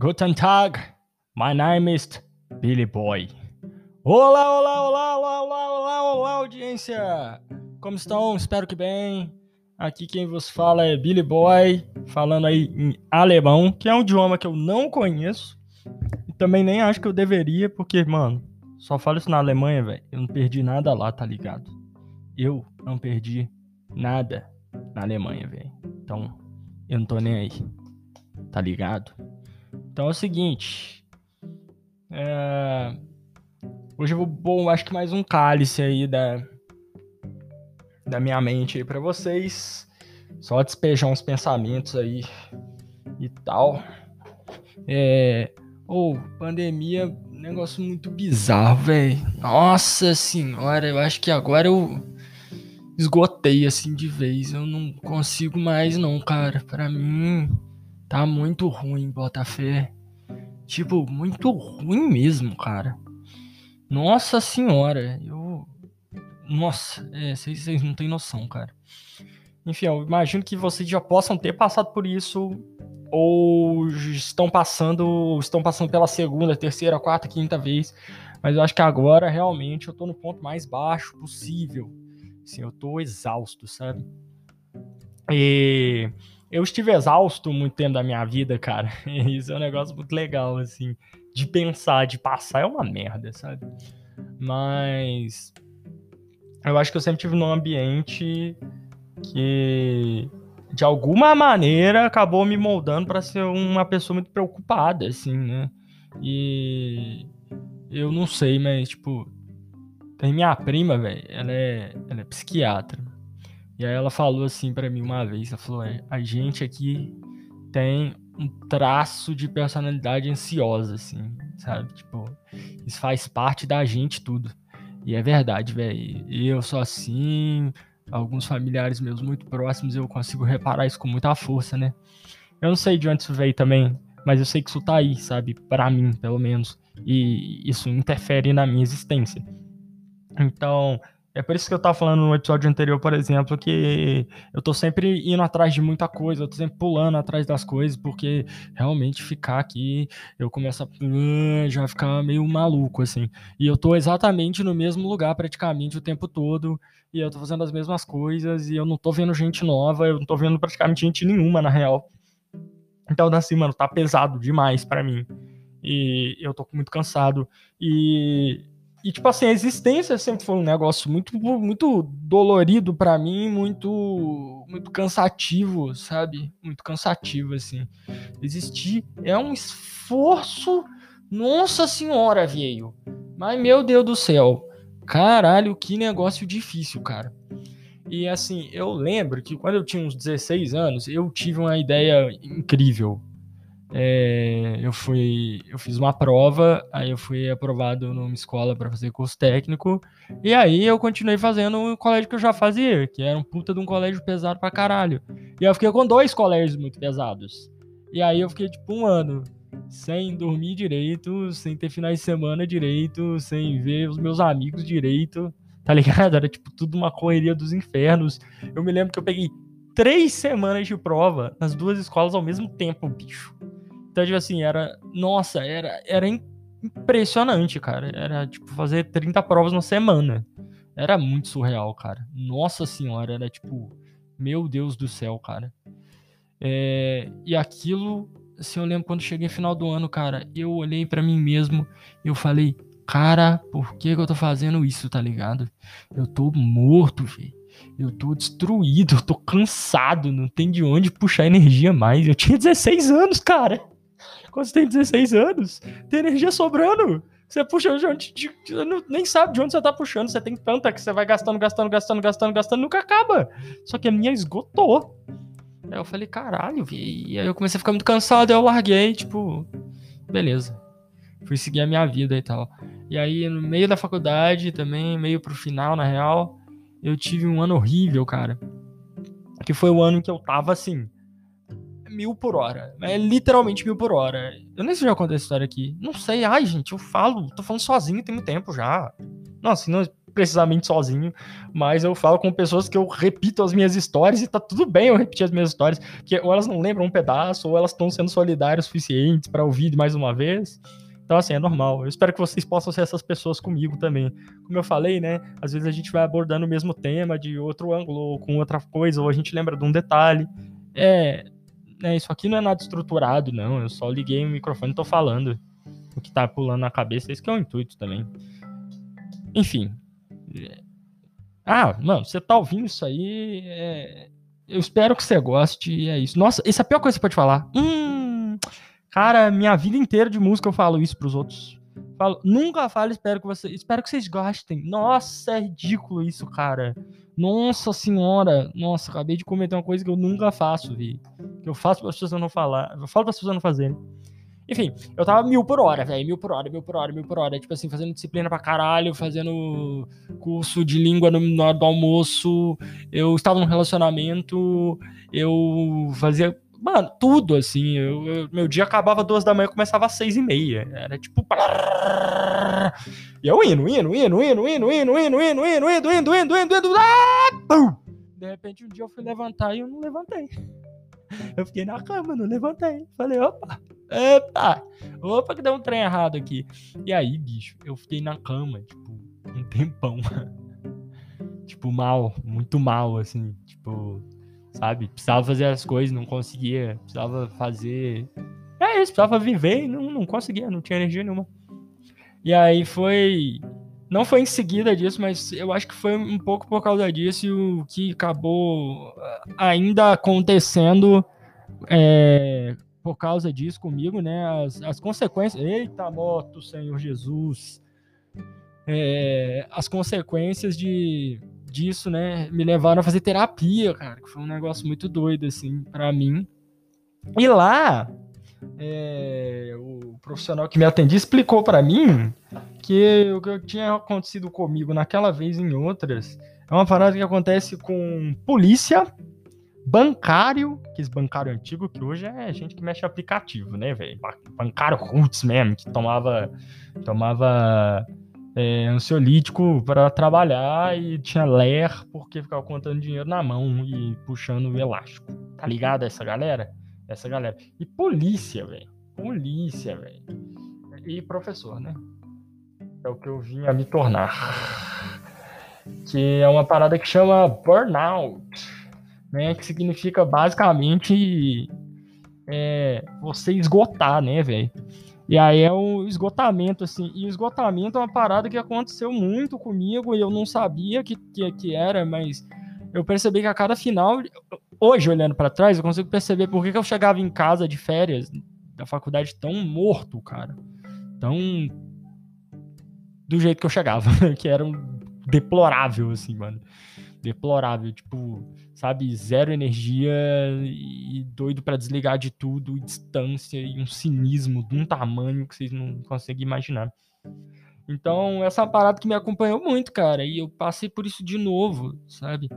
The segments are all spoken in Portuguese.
Guten Tag, my name is Billy Boy. Olá, olá, olá, olá, olá, olá, olá, audiência! Como estão? Espero que bem. Aqui quem vos fala é Billy Boy, falando aí em alemão, que é um idioma que eu não conheço. E também nem acho que eu deveria, porque, mano, só falo isso na Alemanha, velho. Eu não perdi nada lá, tá ligado? Eu não perdi nada na Alemanha, velho. Então, eu não tô nem aí. Tá ligado? Então é o seguinte. É... Hoje eu vou bom, acho que mais um cálice aí da, da minha mente aí pra vocês. Só despejar uns pensamentos aí e tal. É. Ou, oh, pandemia, negócio muito bizarro, velho. Nossa senhora, eu acho que agora eu esgotei assim de vez. Eu não consigo mais, não, cara. Pra mim, tá muito ruim, Botafé. Tipo, muito ruim mesmo, cara. Nossa senhora, eu. Nossa, é, vocês não têm noção, cara. Enfim, eu imagino que vocês já possam ter passado por isso, ou estão passando, estão passando pela segunda, terceira, quarta, quinta vez. Mas eu acho que agora realmente eu tô no ponto mais baixo possível. Assim, eu tô exausto, sabe? E eu estive exausto muito tempo da minha vida, cara. Isso é um negócio muito legal, assim. De pensar, de passar, é uma merda, sabe? Mas. Eu acho que eu sempre tive num ambiente que, de alguma maneira, acabou me moldando para ser uma pessoa muito preocupada, assim, né? E. Eu não sei, mas, tipo. Tem minha prima, velho. Ela é, ela é psiquiatra. E aí ela falou assim para mim uma vez, ela falou, é, a gente aqui tem um traço de personalidade ansiosa, assim, sabe? Tipo, isso faz parte da gente tudo. E é verdade, velho. Eu sou assim, alguns familiares meus muito próximos, eu consigo reparar isso com muita força, né? Eu não sei de onde isso veio também, mas eu sei que isso tá aí, sabe? Para mim, pelo menos. E isso interfere na minha existência. Então, é por isso que eu tava falando no episódio anterior, por exemplo, que eu tô sempre indo atrás de muita coisa, eu tô sempre pulando atrás das coisas, porque realmente ficar aqui, eu começo a hum, já ficar meio maluco, assim. E eu tô exatamente no mesmo lugar praticamente o tempo todo, e eu tô fazendo as mesmas coisas, e eu não tô vendo gente nova, eu não tô vendo praticamente gente nenhuma, na real. Então, assim, mano, tá pesado demais para mim. E eu tô muito cansado. E e, tipo assim, a existência sempre foi um negócio muito, muito dolorido para mim, muito, muito cansativo, sabe? Muito cansativo, assim. Existir é um esforço. Nossa senhora, veio. Mas, meu Deus do céu. Caralho, que negócio difícil, cara. E assim, eu lembro que quando eu tinha uns 16 anos, eu tive uma ideia incrível é, eu fui, eu fiz uma prova, aí eu fui aprovado numa escola para fazer curso técnico, e aí eu continuei fazendo o colégio que eu já fazia, que era um puta de um colégio pesado pra caralho. E eu fiquei com dois colégios muito pesados. E aí eu fiquei tipo um ano sem dormir direito, sem ter finais de semana direito, sem ver os meus amigos direito, tá ligado? Era tipo tudo uma correria dos infernos. Eu me lembro que eu peguei três semanas de prova nas duas escolas ao mesmo tempo, bicho. Então, tipo assim, era. Nossa, era, era impressionante, cara. Era, tipo, fazer 30 provas na semana. Era muito surreal, cara. Nossa senhora, era tipo. Meu Deus do céu, cara. É, e aquilo, assim, eu lembro quando cheguei no final do ano, cara, eu olhei para mim mesmo e eu falei, cara, por que, que eu tô fazendo isso, tá ligado? Eu tô morto, velho. Eu tô destruído, eu tô cansado, não tem de onde puxar energia mais. Eu tinha 16 anos, cara. Quando você tem 16 anos, tem energia sobrando. Você puxa de onde. De, nem sabe de onde você tá puxando. Você tem tanta que você vai gastando, gastando, gastando, gastando, gastando, nunca acaba. Só que a minha esgotou. Aí eu falei, caralho, e aí eu comecei a ficar muito cansado, aí eu larguei, tipo, beleza. Fui seguir a minha vida e tal. E aí, no meio da faculdade, também, meio pro final, na real, eu tive um ano horrível, cara. Que foi o ano que eu tava assim mil por hora. É literalmente mil por hora. Eu nem sei se já contei essa história aqui. Não sei. Ai, gente, eu falo. Tô falando sozinho tem muito tempo já. Nossa, não, precisamente sozinho, mas eu falo com pessoas que eu repito as minhas histórias e tá tudo bem eu repetir as minhas histórias, que ou elas não lembram um pedaço, ou elas estão sendo solidárias o suficiente para ouvir mais uma vez. Então, assim, é normal. Eu espero que vocês possam ser essas pessoas comigo também. Como eu falei, né? Às vezes a gente vai abordando o mesmo tema de outro ângulo, ou com outra coisa, ou a gente lembra de um detalhe. É. Né, isso aqui não é nada estruturado, não. Eu só liguei o microfone e tô falando o que tá pulando na cabeça. Esse que é o intuito também. Enfim, ah, mano, você tá ouvindo isso aí. É... Eu espero que você goste. E é isso. Nossa, essa é a pior coisa que você pode falar. Hum, cara, minha vida inteira de música eu falo isso pros outros. Falo, nunca falo, espero que você, espero que vocês gostem. Nossa, é ridículo isso, cara. Nossa senhora, nossa, acabei de cometer uma coisa que eu nunca faço, vi. Que eu faço para as pessoas não falar, eu falo para as pessoas não fazerem. Enfim, eu tava mil por hora, velho. Mil por hora, mil por hora, mil por hora. Tipo assim, fazendo disciplina pra caralho, fazendo curso de língua no, na do almoço. Eu estava num relacionamento. Eu fazia. Mano, tudo assim. Eu, eu, meu dia acabava duas da manhã começava às seis e meia. Era tipo. E eu indo, indo, indo, indo, indo, indo, indo, indo, indo, indo, indo, indo, indo, indo. Ah! De repente um dia eu fui levantar e eu não levantei. Eu fiquei na cama, não levantei. Falei, opa, Epa! Opa, que deu um trem errado aqui. E aí, bicho, eu fiquei na cama, tipo, um tempão. tipo, mal, muito mal, assim. Tipo, sabe? Precisava fazer as coisas, não conseguia. Precisava fazer. É isso, precisava viver e não, não conseguia, não tinha energia nenhuma. E aí foi. Não foi em seguida disso, mas eu acho que foi um pouco por causa disso o que acabou ainda acontecendo é, por causa disso comigo, né? As, as consequências. Eita, moto, Senhor Jesus! É, as consequências de, disso, né? Me levaram a fazer terapia, cara, que foi um negócio muito doido, assim, para mim. E lá, é, o profissional que me atendia explicou para mim que o que tinha acontecido comigo naquela vez e em outras é uma parada que acontece com polícia bancário, que esse bancário antigo, que hoje é gente que mexe aplicativo, né, velho? Bancário roots mesmo, que tomava, tomava é, ansiolítico para trabalhar e tinha ler porque ficava contando dinheiro na mão e puxando o elástico. Tá ligado essa galera? Essa galera. E polícia, velho. Polícia, velho. E professor, né? É o que eu vim a me tornar. Que é uma parada que chama burnout né? Que significa basicamente é, você esgotar, né, velho? E aí é o esgotamento, assim. E esgotamento é uma parada que aconteceu muito comigo e eu não sabia que, que, que era, mas eu percebi que a cada final, hoje olhando para trás, eu consigo perceber por que, que eu chegava em casa de férias da faculdade tão morto, cara. Tão. Do jeito que eu chegava, que era um deplorável, assim, mano. Deplorável. Tipo, sabe, zero energia e doido para desligar de tudo, e distância e um cinismo de um tamanho que vocês não conseguem imaginar. Então, essa é uma parada que me acompanhou muito, cara, e eu passei por isso de novo, sabe?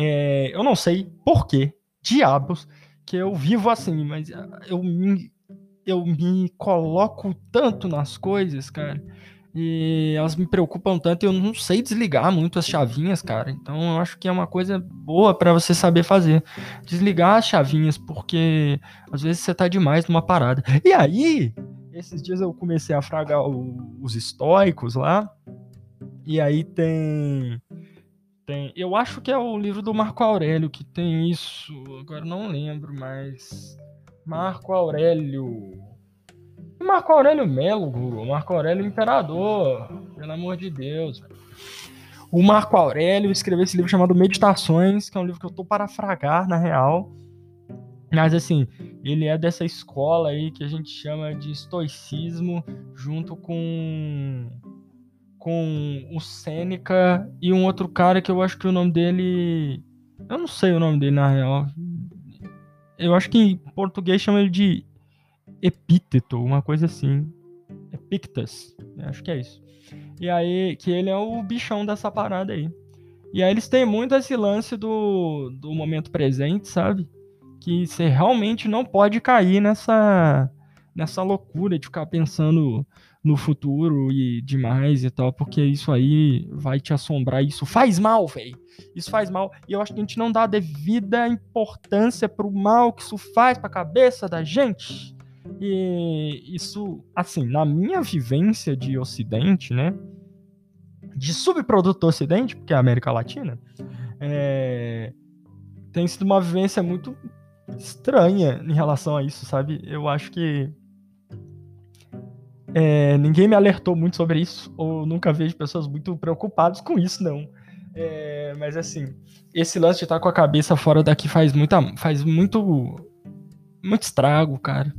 É, eu não sei por que, diabos, que eu vivo assim, mas eu me, eu me coloco tanto nas coisas, cara, e elas me preocupam tanto, eu não sei desligar muito as chavinhas, cara. Então eu acho que é uma coisa boa para você saber fazer. Desligar as chavinhas, porque às vezes você tá demais numa parada. E aí, esses dias eu comecei a fragar o, os estoicos lá. E aí tem tem, eu acho que é o livro do Marco Aurélio que tem isso. Agora não lembro, mas Marco Aurélio Marco Aurélio Melo. Marco Aurélio Imperador. Pelo amor de Deus. O Marco Aurélio escreveu esse livro chamado Meditações, que é um livro que eu tô para fragar, na real. Mas assim, ele é dessa escola aí que a gente chama de estoicismo, junto com com o Sêneca e um outro cara que eu acho que o nome dele, eu não sei o nome dele na real. Eu acho que em português chama ele de Epíteto, uma coisa assim. Epictus, acho que é isso. E aí, que ele é o bichão dessa parada aí. E aí eles têm muito esse lance do, do momento presente, sabe? Que você realmente não pode cair nessa nessa loucura de ficar pensando no futuro e demais e tal, porque isso aí vai te assombrar. Isso faz mal, velho. Isso faz mal. E eu acho que a gente não dá a devida importância pro mal que isso faz pra cabeça da gente. E isso, assim, na minha vivência de Ocidente, né? De subproduto Ocidente, porque é a América Latina, é, tem sido uma vivência muito estranha em relação a isso, sabe? Eu acho que é, ninguém me alertou muito sobre isso, ou nunca vejo pessoas muito preocupadas com isso, não. É, mas assim, esse lance de estar com a cabeça fora daqui faz, muita, faz muito, muito estrago, cara.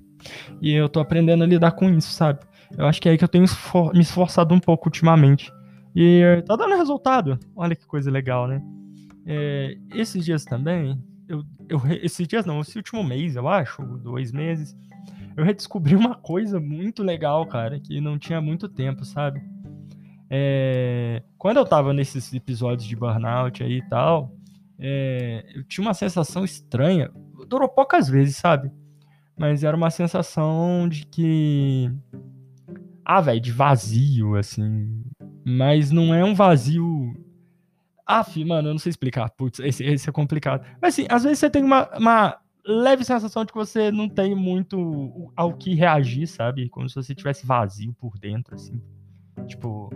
E eu tô aprendendo a lidar com isso, sabe? Eu acho que é aí que eu tenho me esforçado um pouco ultimamente. E tá dando resultado. Olha que coisa legal, né? É, esses dias também, eu, eu, esses dias não, esse último mês, eu acho, dois meses, eu redescobri uma coisa muito legal, cara, que não tinha muito tempo, sabe? É, quando eu tava nesses episódios de burnout aí e tal, é, eu tinha uma sensação estranha. Durou poucas vezes, sabe? Mas era uma sensação de que. Ah, velho, de vazio, assim. Mas não é um vazio. Ah, mano, eu não sei explicar. Putz, esse, esse é complicado. Mas assim, às vezes você tem uma, uma leve sensação de que você não tem muito ao que reagir, sabe? Como se você tivesse vazio por dentro, assim. Tipo,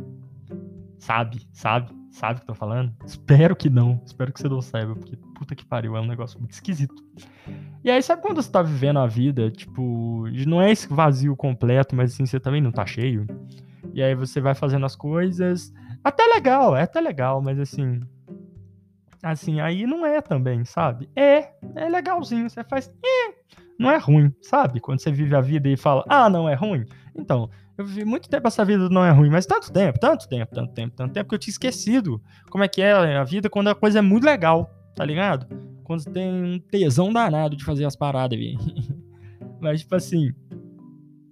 sabe, sabe, sabe o que eu tô falando? Espero que não, espero que você não saiba, porque puta que pariu, é um negócio muito esquisito. E aí, sabe quando você tá vivendo a vida, tipo, não é esse vazio completo, mas assim, você também não tá cheio? E aí você vai fazendo as coisas, até legal, é até legal, mas assim, Assim, aí não é também, sabe? É, é legalzinho. Você faz. É, não é ruim, sabe? Quando você vive a vida e fala, ah, não é ruim. Então, eu vivi muito tempo essa vida não é ruim, mas tanto tempo, tanto tempo, tanto tempo, tanto tempo que eu tinha esquecido como é que é a vida quando a coisa é muito legal, tá ligado? Quando você tem um tesão danado de fazer as paradas, velho. mas, tipo assim,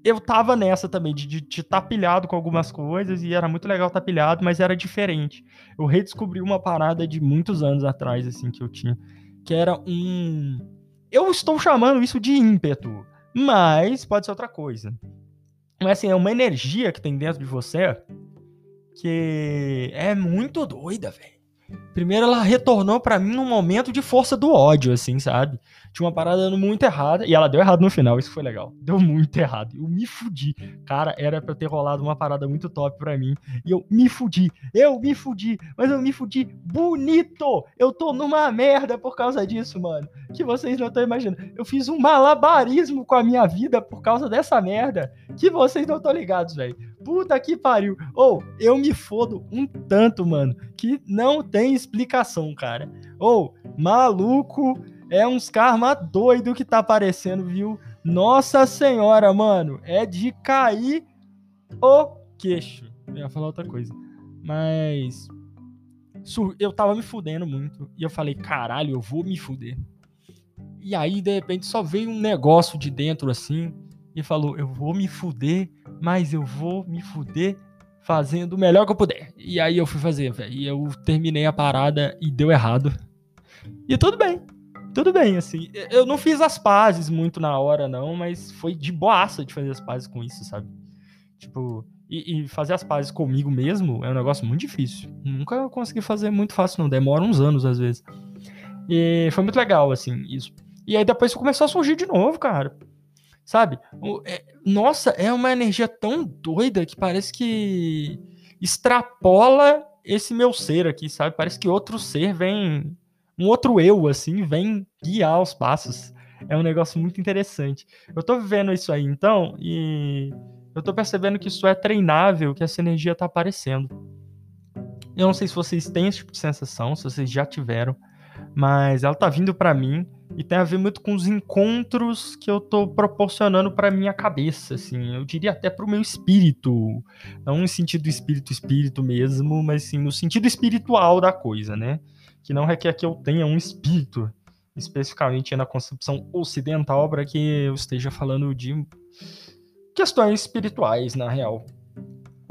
eu tava nessa também, de estar tá pilhado com algumas coisas, e era muito legal estar tá pilhado, mas era diferente. Eu redescobri uma parada de muitos anos atrás, assim, que eu tinha, que era um. Eu estou chamando isso de ímpeto, mas pode ser outra coisa. Mas assim, é uma energia que tem dentro de você que é muito doida, velho. Primeiro ela retornou para mim num momento de força do ódio, assim, sabe? Tinha uma parada dando muito errada. E ela deu errado no final, isso foi legal. Deu muito errado. Eu me fudi. Cara, era pra ter rolado uma parada muito top pra mim. E eu me fudi. Eu me fudi. Mas eu me fudi bonito. Eu tô numa merda por causa disso, mano. Que vocês não estão imaginando. Eu fiz um malabarismo com a minha vida por causa dessa merda. Que vocês não estão ligados, velho. Puta que pariu. Ou, oh, eu me fodo um tanto, mano. Que não tem explicação, cara. Ou, oh, maluco é uns karma doido que tá aparecendo, viu? Nossa senhora, mano. É de cair o queixo. Eu ia falar outra coisa. Mas. Eu tava me fudendo muito. E eu falei, caralho, eu vou me fuder. E aí, de repente, só veio um negócio de dentro assim. E falou, eu vou me fuder, mas eu vou me fuder fazendo o melhor que eu puder. E aí eu fui fazer, velho. E eu terminei a parada e deu errado. E tudo bem tudo bem, assim. Eu não fiz as pazes muito na hora, não, mas foi de boaça de fazer as pazes com isso, sabe? Tipo, e, e, fazer as pazes comigo mesmo é um negócio muito difícil. Nunca consegui fazer muito fácil, não. Demora uns anos, às vezes. E foi muito legal, assim, isso. E aí depois começou a surgir de novo, cara. Sabe? É, nossa, é uma energia tão doida que parece que extrapola esse meu ser aqui, sabe? Parece que outro ser vem um outro eu, assim, vem guiar os passos. É um negócio muito interessante. Eu tô vivendo isso aí, então, e eu tô percebendo que isso é treinável, que essa energia tá aparecendo. Eu não sei se vocês têm esse tipo de sensação, se vocês já tiveram, mas ela tá vindo para mim e tem a ver muito com os encontros que eu tô proporcionando para minha cabeça, assim, eu diria até para o meu espírito, não no sentido espírito espírito mesmo, mas sim no sentido espiritual da coisa, né? Que não requer que eu tenha um espírito, especificamente na concepção ocidental, para que eu esteja falando de questões espirituais, na real.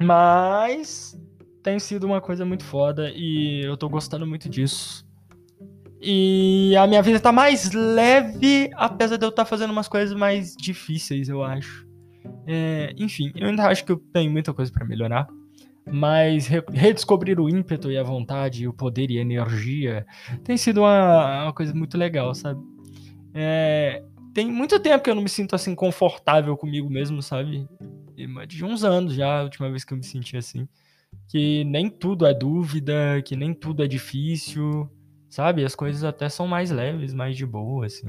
Mas tem sido uma coisa muito foda e eu tô gostando muito disso. E a minha vida tá mais leve, apesar de eu estar tá fazendo umas coisas mais difíceis, eu acho. É, enfim, eu ainda acho que eu tenho muita coisa para melhorar. Mas redescobrir o ímpeto e a vontade, o poder e a energia tem sido uma, uma coisa muito legal, sabe? É, tem muito tempo que eu não me sinto assim confortável comigo mesmo, sabe? De uns anos já, a última vez que eu me senti assim. Que nem tudo é dúvida, que nem tudo é difícil, sabe? As coisas até são mais leves, mais de boa, assim.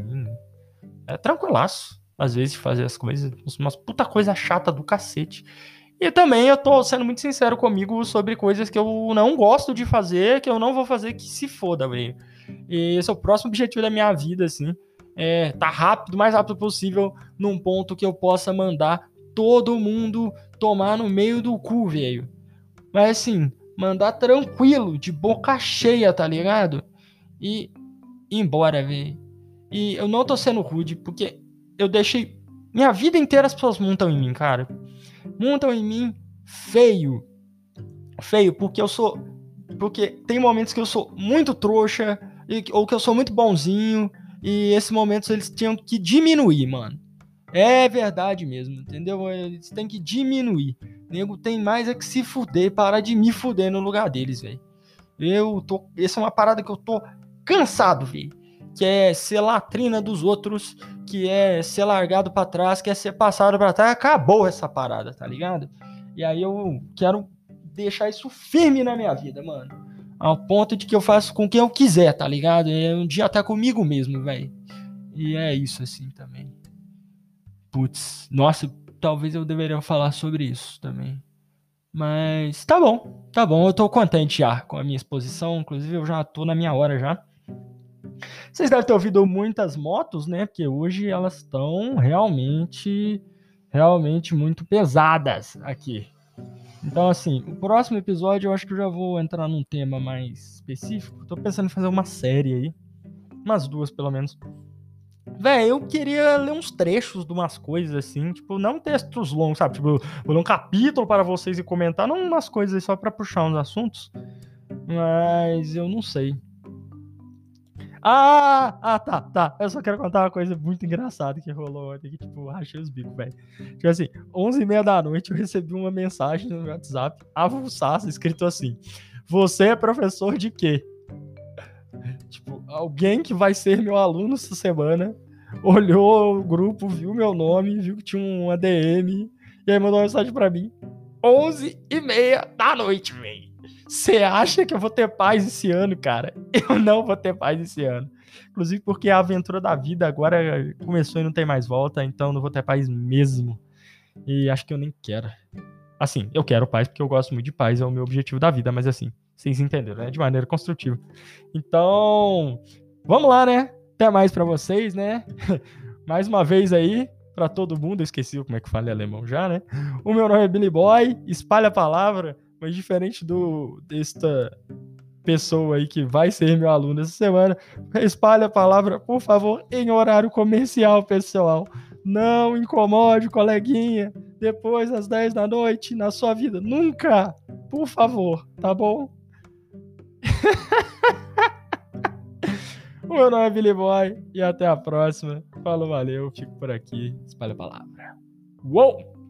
É tranquilaço, às vezes, fazer as coisas. Umas puta coisa chata do cacete. E também eu tô sendo muito sincero comigo sobre coisas que eu não gosto de fazer, que eu não vou fazer, que se foda, velho. E esse é o próximo objetivo da minha vida, assim. É tá rápido, mais rápido possível, num ponto que eu possa mandar todo mundo tomar no meio do cu, velho. Mas assim, mandar tranquilo, de boca cheia, tá ligado? E embora, velho. E eu não tô sendo rude, porque eu deixei. Minha vida inteira as pessoas montam em mim, cara montam em mim feio. Feio, porque eu sou. Porque tem momentos que eu sou muito trouxa, ou que eu sou muito bonzinho, e esses momentos eles tinham que diminuir, mano. É verdade mesmo, entendeu? Eles têm que diminuir. Nego tem mais é que se fuder, parar de me fuder no lugar deles, velho. Eu tô. Essa é uma parada que eu tô cansado, velho. Que é ser latrina dos outros que é ser largado para trás, que é ser passado para trás, acabou essa parada, tá ligado? E aí eu quero deixar isso firme na minha vida, mano. Ao ponto de que eu faço com quem eu quiser, tá ligado? É um dia até comigo mesmo, velho. E é isso assim também. Putz, nossa, talvez eu deveria falar sobre isso também. Mas tá bom, tá bom. Eu tô contente já com a minha exposição. Inclusive, eu já tô na minha hora já. Vocês devem ter ouvido muitas motos, né? Porque hoje elas estão realmente, realmente muito pesadas aqui. Então, assim, o próximo episódio eu acho que eu já vou entrar num tema mais específico. Tô pensando em fazer uma série aí. Umas duas, pelo menos. Véi, eu queria ler uns trechos de umas coisas assim, tipo, não textos longos, sabe? Tipo, vou ler um capítulo para vocês e comentar, não umas coisas só para puxar uns assuntos. Mas eu não sei. Ah, ah, tá, tá. Eu só quero contar uma coisa muito engraçada que rolou ontem, que, tipo, rachei os bicos, velho. Tipo assim, 11 e meia da noite eu recebi uma mensagem no meu WhatsApp, avulsaça, escrito assim, você é professor de quê? Tipo, alguém que vai ser meu aluno essa semana, olhou o grupo, viu meu nome, viu que tinha um ADM, e aí mandou uma mensagem pra mim. 11 e meia da noite, velho. Você acha que eu vou ter paz esse ano, cara? Eu não vou ter paz esse ano. Inclusive porque a aventura da vida agora começou e não tem mais volta, então não vou ter paz mesmo. E acho que eu nem quero. Assim, eu quero paz porque eu gosto muito de paz, é o meu objetivo da vida, mas assim, vocês entenderam, né? De maneira construtiva. Então, vamos lá, né? Até mais para vocês, né? mais uma vez aí, para todo mundo, eu esqueci como é que fala em alemão já, né? O meu nome é Billy Boy, espalha a palavra. Mas diferente do desta pessoa aí que vai ser meu aluno essa semana, espalhe a palavra, por favor, em horário comercial, pessoal. Não incomode coleguinha depois das 10 da noite na sua vida. Nunca! Por favor, tá bom? o meu nome é Billy Boy e até a próxima. Falou, valeu, fico por aqui. Espalha a palavra. Uou!